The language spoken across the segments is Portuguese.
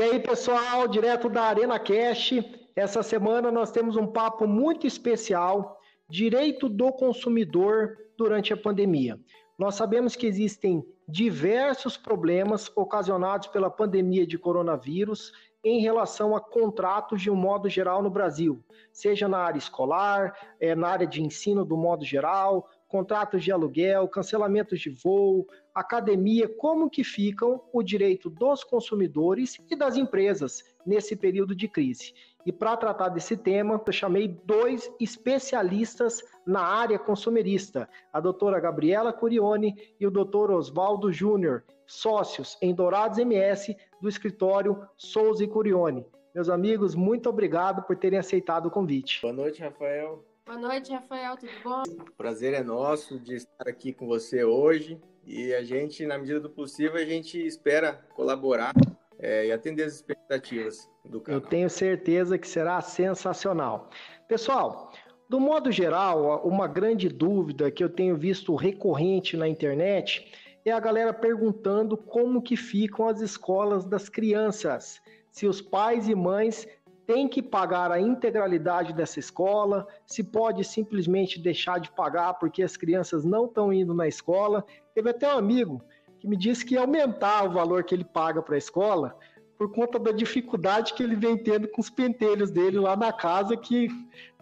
E aí, pessoal, direto da Arena Cash, essa semana nós temos um papo muito especial, direito do consumidor durante a pandemia. Nós sabemos que existem diversos problemas ocasionados pela pandemia de coronavírus em relação a contratos de um modo geral no Brasil, seja na área escolar, é, na área de ensino do modo geral, contratos de aluguel, cancelamentos de voo, academia, como que ficam o direito dos consumidores e das empresas nesse período de crise. E para tratar desse tema, eu chamei dois especialistas na área consumerista, a doutora Gabriela Curione e o doutor Oswaldo Júnior, sócios em Dourados MS do escritório Souza e Curione. Meus amigos, muito obrigado por terem aceitado o convite. Boa noite, Rafael. Boa noite, Rafael, tudo bom? O prazer é nosso de estar aqui com você hoje e a gente, na medida do possível, a gente espera colaborar é, e atender as expectativas do canal. Eu tenho certeza que será sensacional. Pessoal, do modo geral, uma grande dúvida que eu tenho visto recorrente na internet é a galera perguntando como que ficam as escolas das crianças. Se os pais e mães têm que pagar a integralidade dessa escola, se pode simplesmente deixar de pagar porque as crianças não estão indo na escola. Teve até um amigo que me disse que ia aumentar o valor que ele paga para a escola por conta da dificuldade que ele vem tendo com os pentelhos dele lá na casa que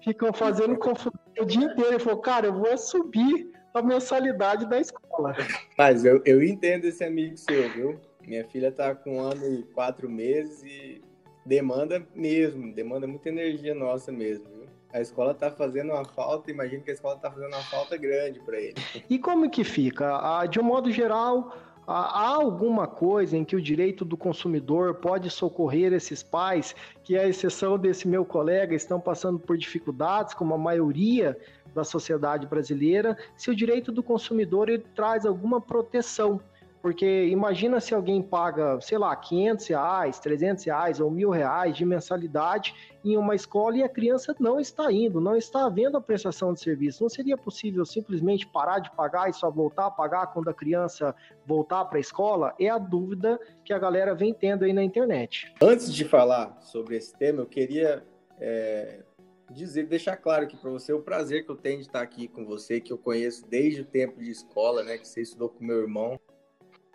ficam fazendo confusão o dia inteiro. Ele falou, cara, eu vou subir a mensalidade da escola. Mas eu, eu entendo esse amigo seu, viu? Minha filha tá com um ano e quatro meses e demanda mesmo, demanda muita energia nossa mesmo, viu? A escola tá fazendo uma falta, imagino que a escola tá fazendo uma falta grande para ele. E como que fica? De um modo geral, há alguma coisa em que o direito do consumidor pode socorrer esses pais que, à exceção desse meu colega, estão passando por dificuldades, como a maioria da sociedade brasileira, se o direito do consumidor ele traz alguma proteção porque imagina se alguém paga, sei lá, 500 reais, 300 reais ou mil reais de mensalidade em uma escola e a criança não está indo, não está vendo a prestação de serviço. Não seria possível simplesmente parar de pagar e só voltar a pagar quando a criança voltar para a escola? É a dúvida que a galera vem tendo aí na internet. Antes de falar sobre esse tema, eu queria é, dizer, deixar claro aqui para você o prazer que eu tenho de estar aqui com você, que eu conheço desde o tempo de escola, né, que você estudou com meu irmão.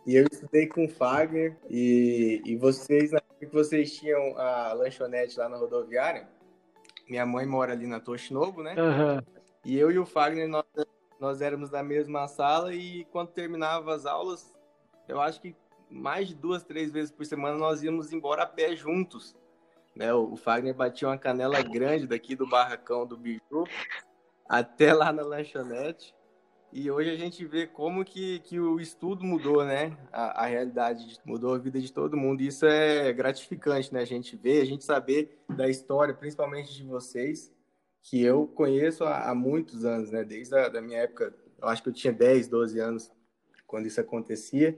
E eu estudei com o Fagner e, e vocês, na época que vocês tinham a lanchonete lá na rodoviária, minha mãe mora ali na Toshinobu, né? Uhum. E eu e o Fagner, nós, nós éramos na mesma sala e quando terminava as aulas, eu acho que mais de duas, três vezes por semana nós íamos embora a pé juntos. Né? O, o Fagner batia uma canela grande daqui do barracão do Biju até lá na lanchonete. E hoje a gente vê como que, que o estudo mudou, né? A, a realidade mudou a vida de todo mundo. E isso é gratificante, né? A gente ver, a gente saber da história, principalmente de vocês, que eu conheço há, há muitos anos, né? Desde a da minha época, eu acho que eu tinha 10, 12 anos quando isso acontecia.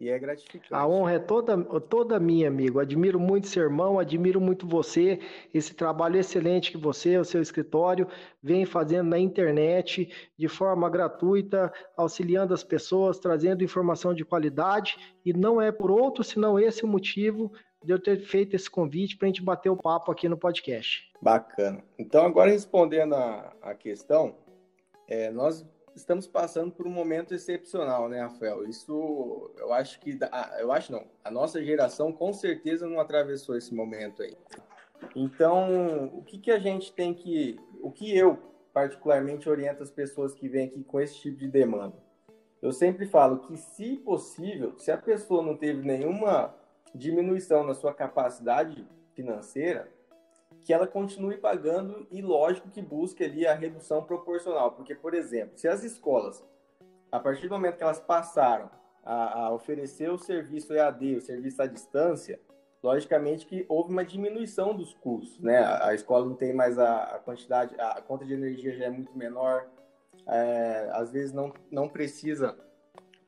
E é gratificante. A honra é toda, toda minha, amigo. Admiro muito seu irmão, admiro muito você, esse trabalho excelente que você, o seu escritório, vem fazendo na internet de forma gratuita, auxiliando as pessoas, trazendo informação de qualidade. E não é por outro senão esse o motivo de eu ter feito esse convite para a gente bater o papo aqui no podcast. Bacana. Então, agora respondendo a, a questão, é, nós estamos passando por um momento excepcional, né, Rafael? Isso eu acho que eu acho não. A nossa geração com certeza não atravessou esse momento aí. Então, o que, que a gente tem que. O que eu, particularmente, oriento as pessoas que vêm aqui com esse tipo de demanda? Eu sempre falo que, se possível, se a pessoa não teve nenhuma diminuição na sua capacidade financeira, que ela continue pagando e lógico que busque ali a redução proporcional, porque por exemplo, se as escolas a partir do momento que elas passaram a, a oferecer o serviço EAD, o serviço à distância, logicamente que houve uma diminuição dos custos, né? A, a escola não tem mais a, a, quantidade, a conta de energia já é muito menor, é, às vezes não, não precisa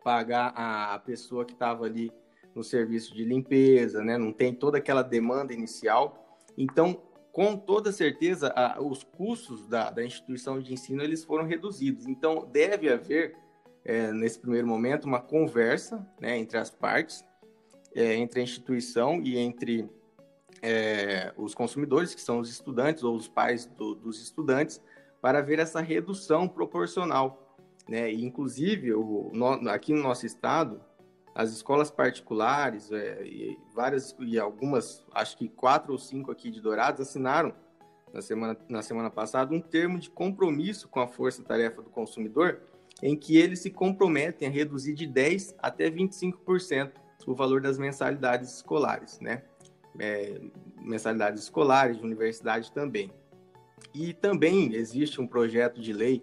pagar a, a pessoa que estava ali no serviço de limpeza, né? Não tem toda aquela demanda inicial. Então, com toda certeza, a, os custos da, da, instituição de ensino eles foram reduzidos. Então, deve haver, é, nesse primeiro momento, uma conversa né, entre as partes é, entre a instituição e entre é, os consumidores, que são os estudantes ou os pais do, dos estudantes, para ver essa redução proporcional. Né? E, inclusive, o, no, aqui no nosso estado, as escolas particulares é, e várias e algumas, acho que quatro ou cinco aqui de Dourados assinaram na semana, na semana passada um termo de compromisso com a força-tarefa do consumidor, em que eles se comprometem a reduzir de 10 até 25% o valor das mensalidades escolares, né? É, mensalidades escolares, de universidade também. E também existe um projeto de lei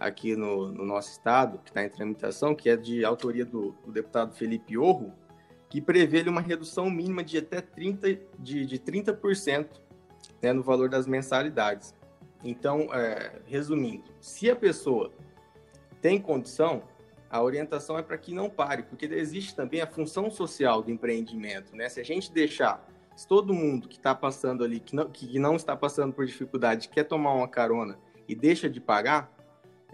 aqui no, no nosso estado, que está em tramitação, que é de autoria do, do deputado Felipe Orro, que prevê uma redução mínima de até 30%, de, de 30% né, no valor das mensalidades. Então, é, resumindo, se a pessoa tem condição, a orientação é para que não pare, porque existe também a função social do empreendimento. Né? Se a gente deixar se todo mundo que está passando ali, que não, que não está passando por dificuldade, quer tomar uma carona e deixa de pagar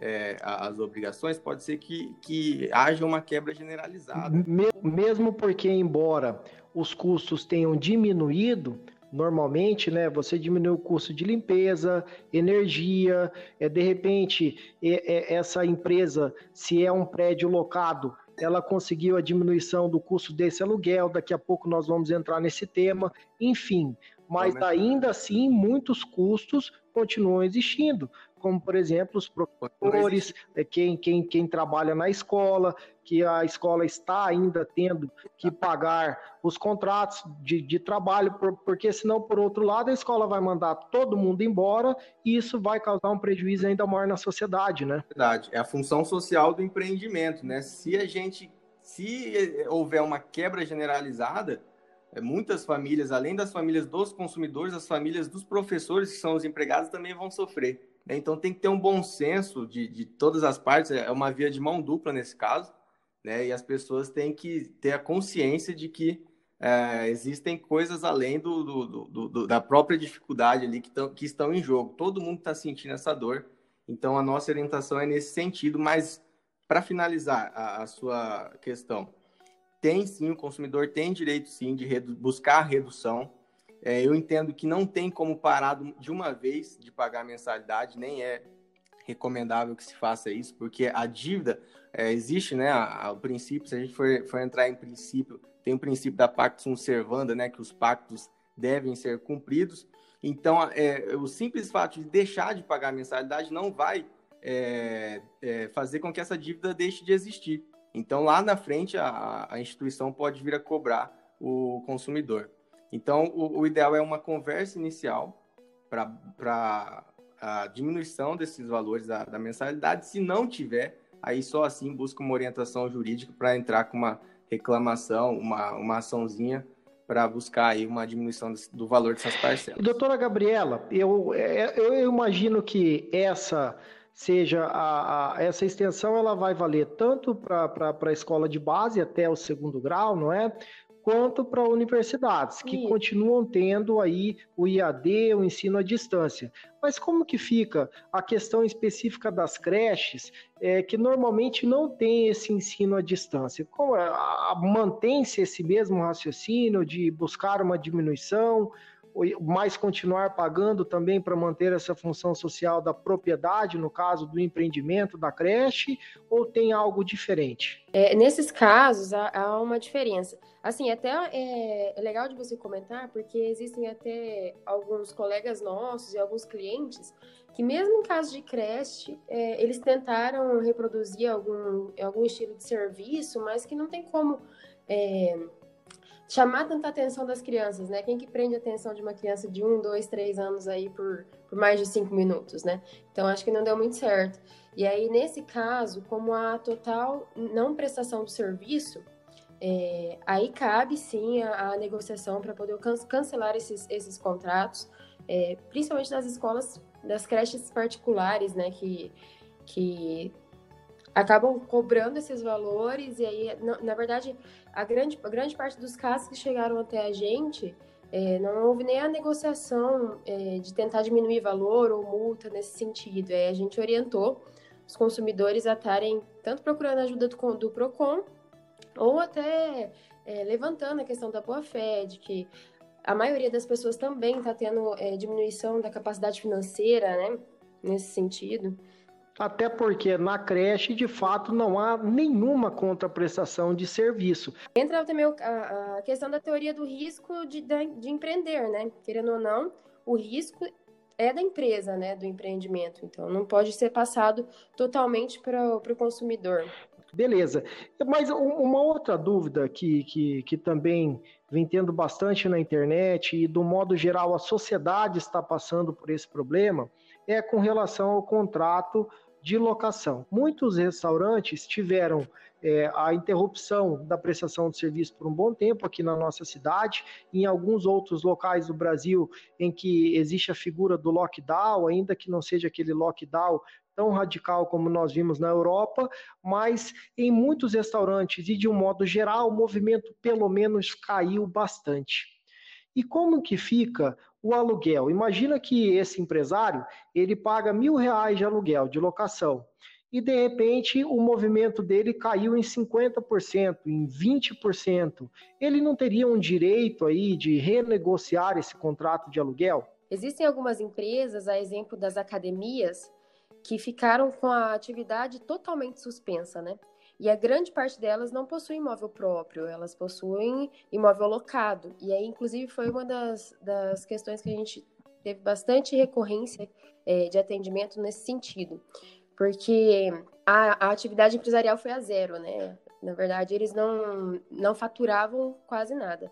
é, as obrigações, pode ser que, que haja uma quebra generalizada. Mesmo porque, embora os custos tenham diminuído, normalmente, né, você diminui o custo de limpeza, energia, é, de repente, é, é, essa empresa, se é um prédio locado, ela conseguiu a diminuição do custo desse aluguel, daqui a pouco nós vamos entrar nesse tema, enfim, mas ainda assim muitos custos continuam existindo como, por exemplo, os professores, é, quem, quem, quem trabalha na escola, que a escola está ainda tendo que pagar os contratos de, de trabalho, porque senão, por outro lado, a escola vai mandar todo mundo embora e isso vai causar um prejuízo ainda maior na sociedade, né? Verdade, é a função social do empreendimento, né? Se a gente, se houver uma quebra generalizada, é, muitas famílias, além das famílias dos consumidores, as famílias dos professores, que são os empregados, também vão sofrer. Né? Então tem que ter um bom senso de, de todas as partes, é uma via de mão dupla nesse caso, né? e as pessoas têm que ter a consciência de que é, existem coisas além do, do, do, do, da própria dificuldade ali que, tão, que estão em jogo. Todo mundo está sentindo essa dor, então a nossa orientação é nesse sentido, mas para finalizar a, a, sua questão, tem sim, o consumidor tem direito sim de buscar a redução, é, eu entendo que não tem como parar de uma vez de pagar a mensalidade, nem é recomendável que se faça isso, porque a dívida é, existe, né? O princípio, se a gente for, for entrar em princípio, tem o princípio da pactus sunt servanda, né? Que os pactos devem ser cumpridos. Então, é, o simples fato de deixar de pagar a mensalidade não vai é, é, fazer com que essa dívida deixe de existir. Então, lá na frente, a, a instituição pode vir a cobrar o consumidor. Então, o, o ideal é uma conversa inicial para a diminuição desses valores da, da, mensalidade. Se não tiver, aí só assim busca uma orientação jurídica para entrar com uma reclamação, uma, uma açãozinha para buscar aí uma diminuição do valor dessas parcelas. Doutora Gabriela, eu, é, eu imagino que essa seja a, a, essa extensão ela vai valer tanto para a escola de base até o segundo grau, não é? Quanto para universidades, que Sim. continuam tendo aí o IAD, o ensino à distância. Mas como que fica a questão específica das creches, é, que normalmente não tem esse ensino à distância? Como, é, mantém-se esse mesmo raciocínio de buscar uma diminuição, mais continuar pagando também para manter essa função social da propriedade, no caso do empreendimento da creche, ou tem algo diferente? É, nesses casos, há, há, uma diferença. Assim, até é, é, legal de você comentar, porque existem até alguns colegas nossos e alguns clientes que, mesmo em caso de creche, é, eles tentaram reproduzir algum, algum estilo de serviço, mas que não tem como é, chamar tanta atenção das crianças, né? Quem que prende a atenção de uma criança de um, dois, três anos aí por, por mais de cinco minutos, né? Então acho que não deu muito certo. E aí nesse caso, como a total não prestação do serviço, é, aí cabe sim a, a negociação para poder can cancelar esses, esses contratos, é, principalmente das escolas, das creches particulares, né? Que que acabam cobrando esses valores e aí, na, na verdade, a grande, a grande parte dos casos que chegaram até a gente, é, não houve nem a negociação é, de tentar diminuir valor ou multa nesse sentido. É, a gente orientou os consumidores a estarem tanto procurando ajuda do, do PROCON ou até é, levantando a questão da boa-fé, de que a maioria das pessoas também está tendo é, diminuição da capacidade financeira, né? Nesse sentido. Até porque na creche, de fato, não há nenhuma contraprestação de serviço. Entra também a, questão da teoria do risco de, de empreender, né? Querendo ou não, o risco é da empresa, né, do empreendimento. Então, não pode ser passado totalmente para o consumidor. Beleza. Mas uma outra dúvida que, que, que também vem tendo bastante na internet e, do modo geral, a sociedade está passando por esse problema é com relação ao contrato de locação. Muitos restaurantes tiveram é, a interrupção da prestação de serviço por um bom tempo aqui na nossa cidade, em alguns outros locais do Brasil em que existe a figura do lockdown, ainda que não seja aquele lockdown tão radical como nós vimos na Europa, mas em muitos restaurantes e de um modo geral, o movimento pelo menos caiu bastante. E como que fica o aluguel? Imagina que esse empresário ele paga mil reais de aluguel, de locação, e de repente o movimento dele caiu em 50%, em 20%. Ele não teria um direito aí de renegociar esse contrato de aluguel? Existem algumas empresas, a exemplo das academias, que ficaram com a atividade totalmente suspensa, né? E a grande parte delas não possui imóvel próprio, elas possuem imóvel locado. E aí, inclusive, foi uma das, das questões que a gente teve bastante recorrência é, de atendimento nesse sentido. Porque a, a atividade empresarial foi a zero, né? Na verdade, eles não, não faturavam quase nada.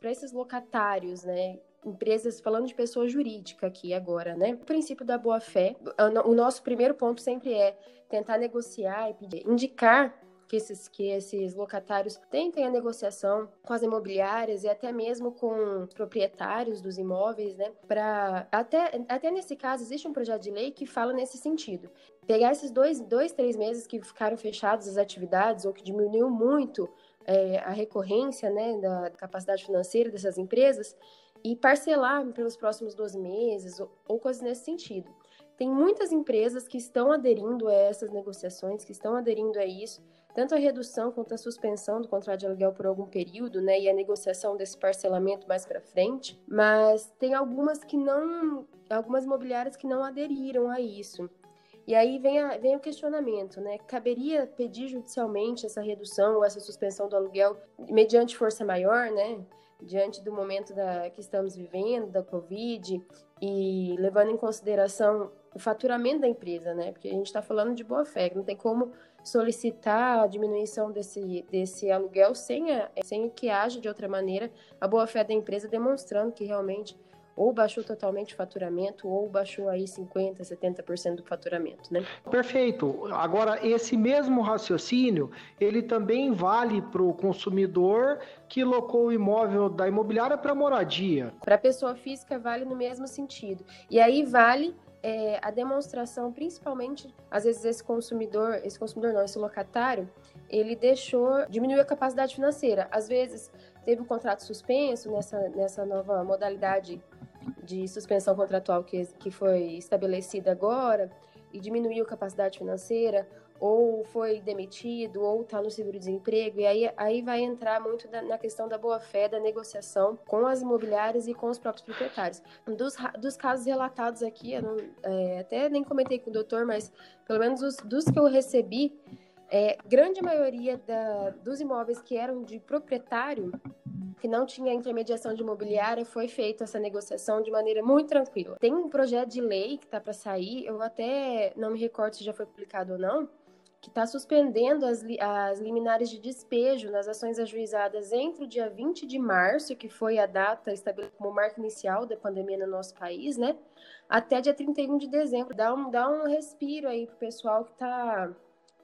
Para esses locatários, né, empresas, falando de pessoa jurídica aqui agora, né? O princípio da boa-fé, o nosso primeiro ponto sempre é tentar negociar e pedir, indicar que esses, que esses locatários tentem a negociação com as imobiliárias e até mesmo com os proprietários dos imóveis, né? Para até, até nesse caso existe um projeto de lei que fala nesse sentido. Pegar esses dois, dois três meses que ficaram fechados as atividades ou que diminuiu muito é, a recorrência, né, da capacidade financeira dessas empresas e parcelar pelos próximos 12 meses ou, ou coisas nesse sentido. Tem muitas empresas que estão aderindo a essas negociações, que estão aderindo a isso, tanto a redução quanto a suspensão do contrato de aluguel por algum período, né, e a negociação desse parcelamento mais para frente, mas tem algumas que não, algumas imobiliárias que não aderiram a isso. E aí vem, a, vem o questionamento, né? Caberia pedir judicialmente essa redução ou essa suspensão do aluguel mediante força maior, né? diante do momento da, que estamos vivendo, da Covid, e levando em consideração o faturamento da empresa, né? Porque a gente está falando de boa fé, não tem como solicitar a diminuição desse, desse aluguel sem, a, sem que haja de outra maneira a boa fé da empresa demonstrando que realmente ou baixou totalmente o faturamento, ou baixou aí 50%, 70% do faturamento, né? Perfeito. Agora, esse mesmo raciocínio, ele também vale para o consumidor que locou o imóvel da imobiliária para moradia. Para a pessoa física, vale no mesmo sentido. E aí vale é, a demonstração, principalmente, às vezes esse consumidor, esse consumidor não, esse locatário, ele deixou, diminuiu a capacidade financeira. Às vezes teve o contrato suspenso nessa, nessa nova modalidade de suspensão contratual que, que foi estabelecida agora e diminuiu a capacidade financeira, ou foi demitido, ou está no seguro-desemprego, e aí, aí vai entrar muito da, na questão da boa-fé, da negociação com as imobiliárias e com os próprios proprietários. Dos, dos casos relatados aqui, eu não, é, até nem comentei com o doutor, mas pelo menos os, dos que eu recebi, é, grande maioria da, dos imóveis que eram de proprietário, que não tinha intermediação de imobiliária, foi feita essa negociação de maneira muito tranquila. Tem um projeto de lei que está para sair, eu até não me recordo se já foi publicado ou não, que está suspendendo as, as liminares de despejo nas ações ajuizadas entre o dia 20 de março, que foi a data estabelecida como marca inicial da pandemia no nosso país, né? Até dia 31 de dezembro. Dá um, dá um respiro aí pro pessoal que está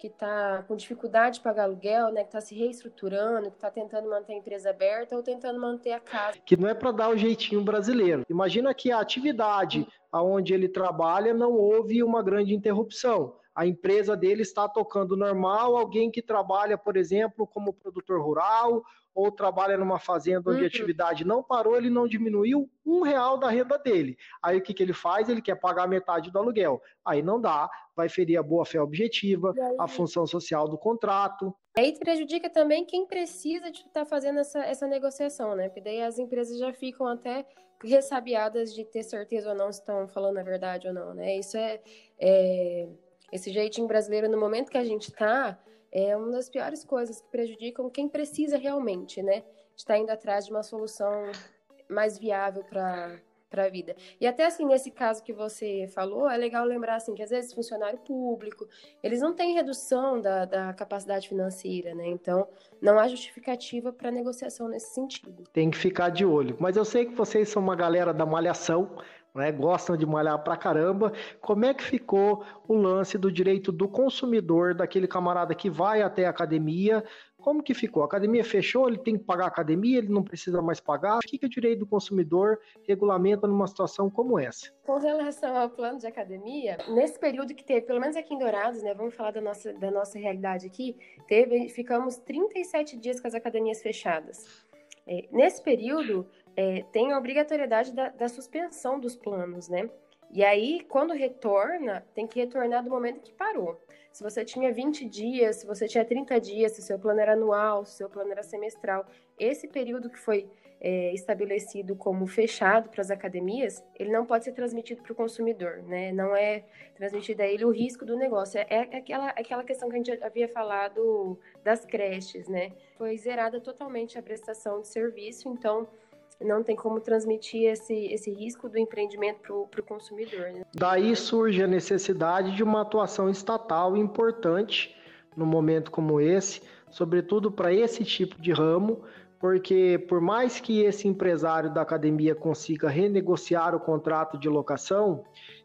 que está com dificuldade de pagar aluguel, né, que está se reestruturando, que está tentando manter a empresa aberta ou tentando manter a casa. Que não é para dar o jeitinho brasileiro. Imagina que a atividade aonde ele trabalha não houve uma grande interrupção. A empresa dele está tocando normal, alguém que trabalha, por exemplo, como produtor rural ou trabalha numa fazenda onde uhum. a atividade não parou, ele não diminuiu um real da renda dele. Aí o que, que ele faz? Ele quer pagar metade do aluguel. Aí não dá, vai ferir a boa-fé objetiva, a função social do contrato. Aí prejudica também quem precisa de estar tá fazendo essa, essa negociação, né? Porque daí as empresas já ficam até ressabiadas de ter certeza ou não se estão falando a verdade ou não, né? Isso é, é esse jeitinho brasileiro no momento que a gente está é uma das piores coisas que prejudicam quem precisa realmente, né? Está indo atrás de uma solução mais viável para para a vida. E até assim, nesse caso que você falou, é legal lembrar assim que às vezes funcionário público, eles não têm redução da, da capacidade financeira, né? Então, não há justificativa para negociação nesse sentido. Tem que ficar de olho. Mas eu sei que vocês são uma galera da malhação, né, gostam de malhar pra caramba. Como é que ficou o lance do direito do consumidor, daquele camarada que vai até a academia? Como que ficou? A academia fechou, ele tem que pagar a academia, ele não precisa mais pagar? O que, que o direito do consumidor regulamenta numa situação como essa? Com relação ao plano de academia, nesse período que teve, pelo menos aqui em Dourados, né, vamos falar da nossa, da nossa realidade aqui, teve, ficamos 37 dias com as academias fechadas. É, nesse período, é, tem a obrigatoriedade da, da, suspensão dos planos, né? E aí, quando retorna, tem que retornar do momento que parou. Se você tinha 20 dias, se você tinha 30 dias, se o seu plano era anual, se o seu plano era semestral, esse período que foi é, estabelecido como fechado para as academias, ele não pode ser transmitido para o consumidor, né? Não é transmitido a ele o risco do negócio. É, é aquela, aquela questão que a gente havia falado das creches, né? Foi zerada totalmente a prestação de serviço, então não tem como transmitir esse, esse risco do empreendimento para o consumidor. Né? Daí surge a necessidade de uma atuação estatal importante no momento como esse, sobretudo para esse tipo de ramo, porque por mais que esse empresário da academia consiga renegociar o contrato de locação,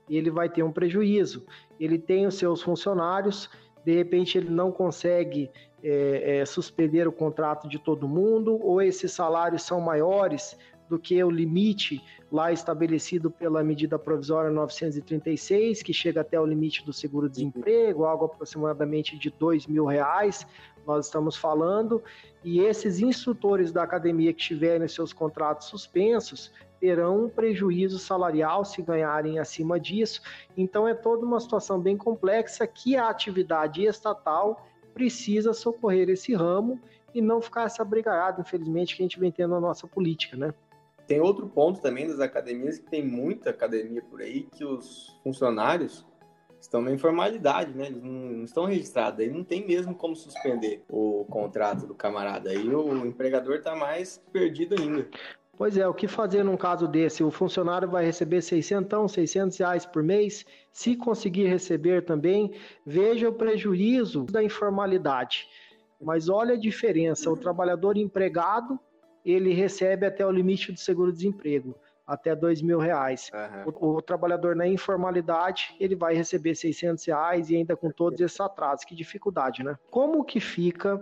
ele vai ter um prejuízo. Ele tem os seus funcionários, de repente ele não consegue é, é, suspender o contrato de todo mundo, ou esses salários são maiores do que o limite lá estabelecido pela medida provisória 936, que chega até o limite do seguro-desemprego, algo aproximadamente de dois mil reais, nós estamos falando, e esses instrutores da academia que tiverem seus contratos suspensos terão um prejuízo salarial se ganharem acima disso. Então é toda uma situação bem complexa que a atividade estatal precisa socorrer esse ramo e não ficar essa brigaiada, infelizmente, que a gente vem tendo na nossa política, né? Tem outro ponto também das academias, que tem muita academia por aí, que os funcionários estão na informalidade, né? Eles não, estão registrados, aí não tem mesmo como suspender o contrato do camarada. Aí o empregador está mais perdido ainda. Pois é, o que fazer num caso desse? O funcionário vai receber 600, 600 reais por mês. Se conseguir receber também, veja o prejuízo da informalidade. Mas olha a diferença: o trabalhador empregado ele recebe até o limite do seguro-desemprego, até dois mil reais. Uhum. O, o, trabalhador na informalidade ele vai receber 600 reais e ainda com todos esses atrasos. Que dificuldade, né? Como que fica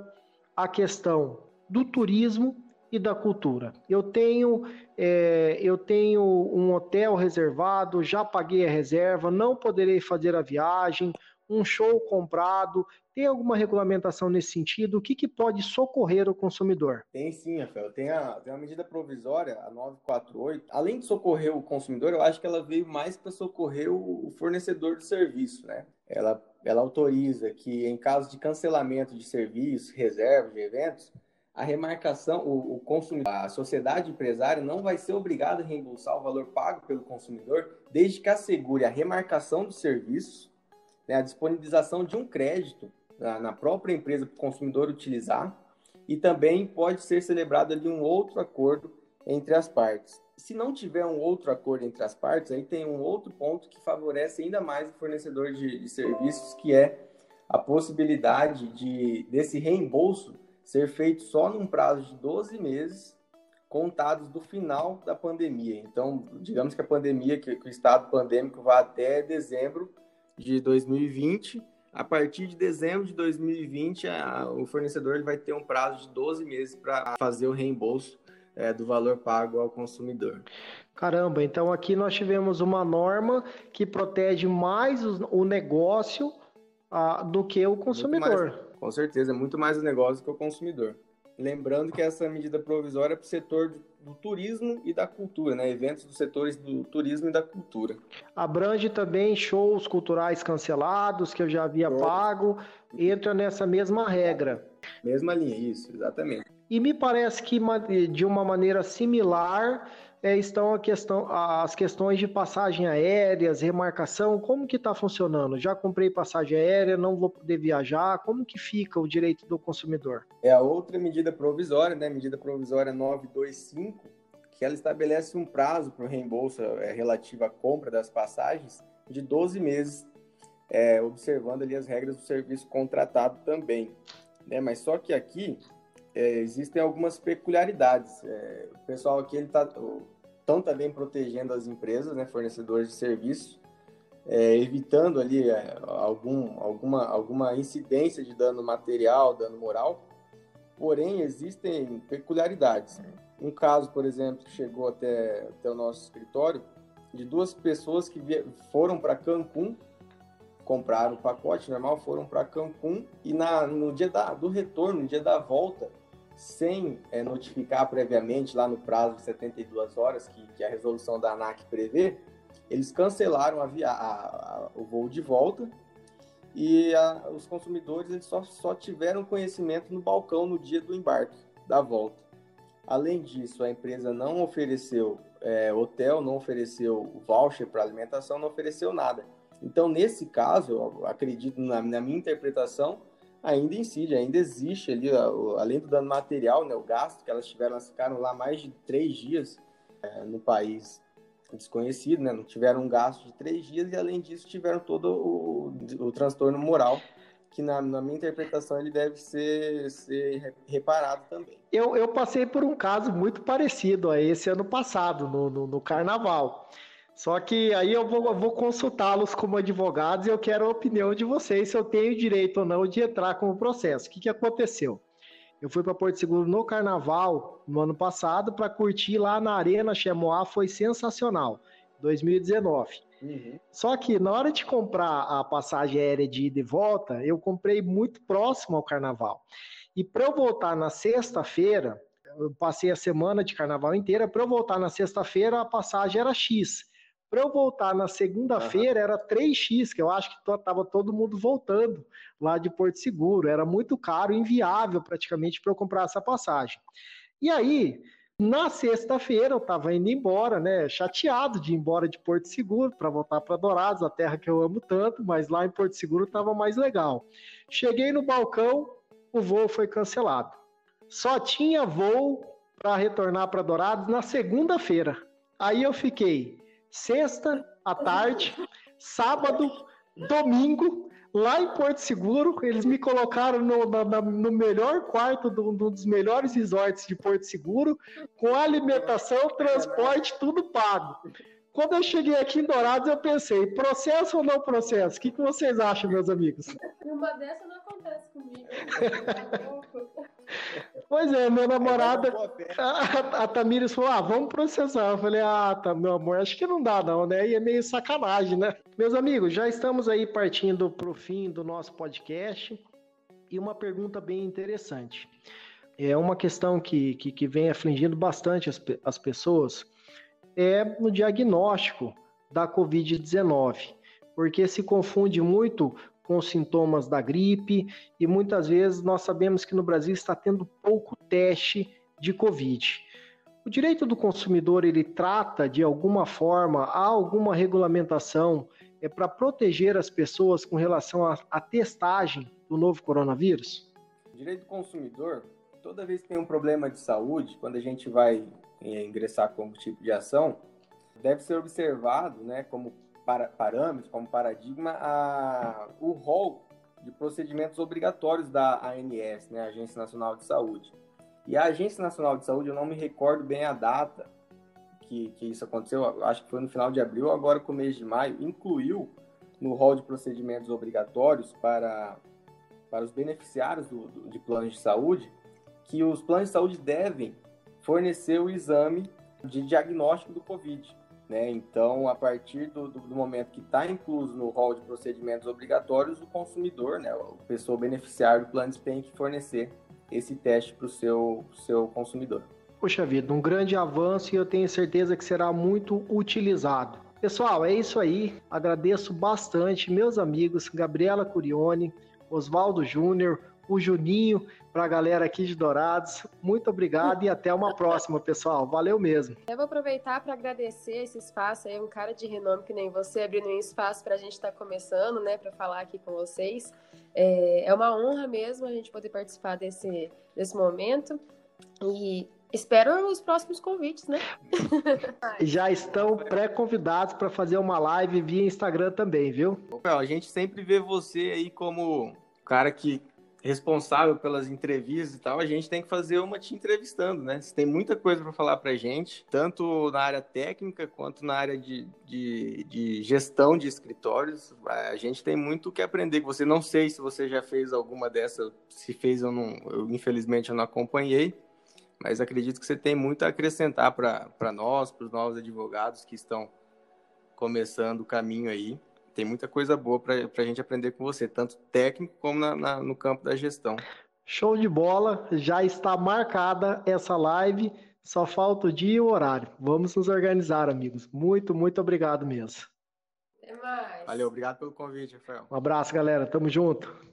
a questão do turismo e da cultura. Eu tenho, é, eu tenho um hotel reservado, já paguei a reserva, não poderei fazer a viagem, um show comprado. Tem alguma regulamentação nesse sentido? O que, que pode socorrer o consumidor? Tem sim, Rafael. Tem a, tem a medida provisória, a 948. Além de socorrer o consumidor, eu acho que ela veio mais para socorrer o, fornecedor de serviço, né? Ela, ela autoriza que, em caso de cancelamento de serviço, reserva de eventos, a remarcação, o, o, consumidor, a sociedade empresária não vai ser obrigada a reembolsar o valor pago pelo consumidor, desde que assegure a remarcação dos serviços, né, a disponibilização de um crédito na, na própria empresa para o consumidor utilizar, e também pode ser celebrado ali um outro acordo entre as partes. Se não tiver um outro acordo entre as partes, aí tem um outro ponto que favorece ainda mais o fornecedor de, de serviços, que é a possibilidade de desse reembolso ser feito só num prazo de 12 meses, contados do final da pandemia. Então, digamos que a pandemia, que, que o estado pandêmico vai até dezembro de 2020. A partir de dezembro de 2020, a, o fornecedor ele vai ter um prazo de 12 meses para fazer o reembolso é, do valor pago ao consumidor. Caramba, então aqui nós tivemos uma norma que protege mais o, o negócio ah, do que o consumidor. Com certeza, é muito mais o negócio que o consumidor. Lembrando que essa medida provisória é para o setor do, do, turismo e da cultura, né? Eventos dos setores do turismo e da cultura. Abrange também shows culturais cancelados que eu já havia pago, entra nessa mesma regra. Mesma linha, isso, exatamente. E me parece que de uma maneira similar é, estão questão, as questões de passagem aéreas, remarcação, como que está funcionando? Já comprei passagem aérea, não vou poder viajar, como que fica o direito do consumidor? É a outra medida provisória, né? Medida provisória 925, que ela estabelece um prazo para o reembolso é, relativo à compra das passagens de 12 meses, é, observando ali as regras do serviço contratado também. Né? Mas só que aqui é, existem algumas peculiaridades. O pessoal aqui ele está estão também protegendo as empresas, né, fornecedores de serviços, é, evitando ali é, algum, alguma, alguma incidência de dano material, dano moral. Porém, existem peculiaridades. Um caso, por exemplo, que chegou até, até o nosso escritório, de duas pessoas que foram para Cancún, compraram o pacote normal, foram para Cancún e na, no dia da, do retorno, no dia da volta, sem é, notificar previamente, lá no prazo de 72 horas, que, que a resolução da ANAC prevê, eles cancelaram a via, a, a, o voo de volta e a, os consumidores eles só, só tiveram conhecimento no balcão no dia do embarque, da volta. Além disso, a empresa não ofereceu é, hotel, não ofereceu voucher para alimentação, não ofereceu nada. Então, nesse caso, acredito, na, na minha interpretação, ainda incide, ainda existe ali, além do dano material, né, o gasto que elas tiveram, elas ficaram lá mais de três dias é, no país desconhecido, né, não tiveram um gasto de três dias e além disso tiveram todo o, o transtorno moral que na, na, minha interpretação ele deve ser, ser reparado também. Eu, eu passei por um caso muito parecido a esse ano passado, no, no, no Carnaval. Só que aí eu vou, vou consultá-los como advogados e eu quero a opinião de vocês se eu tenho direito ou não de entrar com o processo. O que, que aconteceu? Eu fui para Porto Seguro no Carnaval no ano passado para curtir lá na Arena Chemoá, foi sensacional, 2019. Uhum. Só que na hora de comprar a passagem aérea de ida e volta, eu comprei muito próximo ao Carnaval. E para eu voltar na sexta-feira, eu passei a semana de Carnaval inteira, para eu voltar na sexta-feira a passagem era X. Para eu voltar na segunda-feira uhum. era 3x, que eu acho que estava todo mundo voltando lá de Porto Seguro. Era muito caro, inviável praticamente para eu comprar essa passagem. E aí, na sexta-feira eu estava indo embora, né? Chateado de ir embora de Porto Seguro para voltar para Dourados, a terra que eu amo tanto, mas lá em Porto Seguro estava mais legal. Cheguei no balcão, o voo foi cancelado. Só tinha voo para retornar para Dourados na segunda-feira. Aí eu fiquei sexta à tarde, sábado, domingo, lá em Porto Seguro. Eles me colocaram no, na, no melhor quarto de um dos melhores resorts de Porto Seguro, com alimentação, transporte, tudo pago. Quando eu cheguei aqui em Dourados, eu pensei, processo ou não processo? O que, que vocês acham, meus amigos? Uma dessa não acontece comigo. Pois é, minha namorada, a, a Tamires falou, ah, vamos processar. Eu falei, ah, tá, meu amor, acho que não dá não, né? E é meio sacanagem, né? Meus amigos, já estamos aí partindo para o fim do nosso podcast. E uma pergunta bem interessante. É uma questão que, que, que vem afligindo bastante as, as pessoas, é no diagnóstico da Covid-19, porque se confunde muito com sintomas da gripe e muitas vezes nós sabemos que no Brasil está tendo pouco teste de Covid. O direito do consumidor ele trata de alguma forma, há alguma regulamentação é para proteger as pessoas com relação à testagem do novo coronavírus? O direito do consumidor, toda vez que tem um problema de saúde, quando a gente vai é, ingressar como tipo de ação, deve ser observado, né, como para, parâmetros, como paradigma, a, o rol de procedimentos obrigatórios da ANS, né, Agência Nacional de Saúde. E a Agência Nacional de Saúde, eu não me recordo bem a data que, que isso aconteceu, acho que foi no final de abril, agora com o mês de maio, incluiu no rol de procedimentos obrigatórios para, para os beneficiários do, do, de planos de saúde, que os planos de saúde devem fornecer o exame de diagnóstico do Covid Né? Então, a partir do, do, do momento que está incluso no rol de procedimentos obrigatórios, o consumidor, né, o pessoa beneficiário do plano tem que fornecer esse teste para o seu, seu consumidor. Poxa vida, um grande avanço e eu tenho certeza que será muito utilizado. Pessoal, é isso aí. Agradeço bastante meus amigos Gabriela Curione, Oswaldo Júnior, o Juninho, para a galera aqui de Dourados. Muito obrigado e até uma próxima, pessoal. Valeu mesmo. Eu vou aproveitar para agradecer esse espaço aí, um cara de renome que nem você, abrindo um espaço para a gente estar tá começando, né, para falar aqui com vocês. É, é uma honra mesmo a gente poder participar desse, desse momento. E Espero os próximos convites, né? Já estão pré-convidados para fazer uma live via Instagram também, viu? A gente sempre vê você aí como cara que responsável pelas entrevistas e tal, a gente tem que fazer uma te entrevistando, né? Você tem muita coisa para falar para gente, tanto na área técnica quanto na área de, de, de, gestão de escritórios. A gente tem muito que aprender. Você não sei se você já fez alguma dessa, se fez ou não. Eu infelizmente eu não acompanhei, mas acredito que você tem muito a acrescentar para nós, para os novos advogados que estão começando o caminho aí tem muita coisa boa para a gente aprender com você, tanto técnico como na, na, no campo da gestão. Show de bola, já está marcada essa live, só falta o dia e o horário. Vamos nos organizar, amigos. Muito, muito obrigado mesmo. Até mais. Valeu, obrigado pelo convite, Rafael. Um abraço, galera. Tamo junto.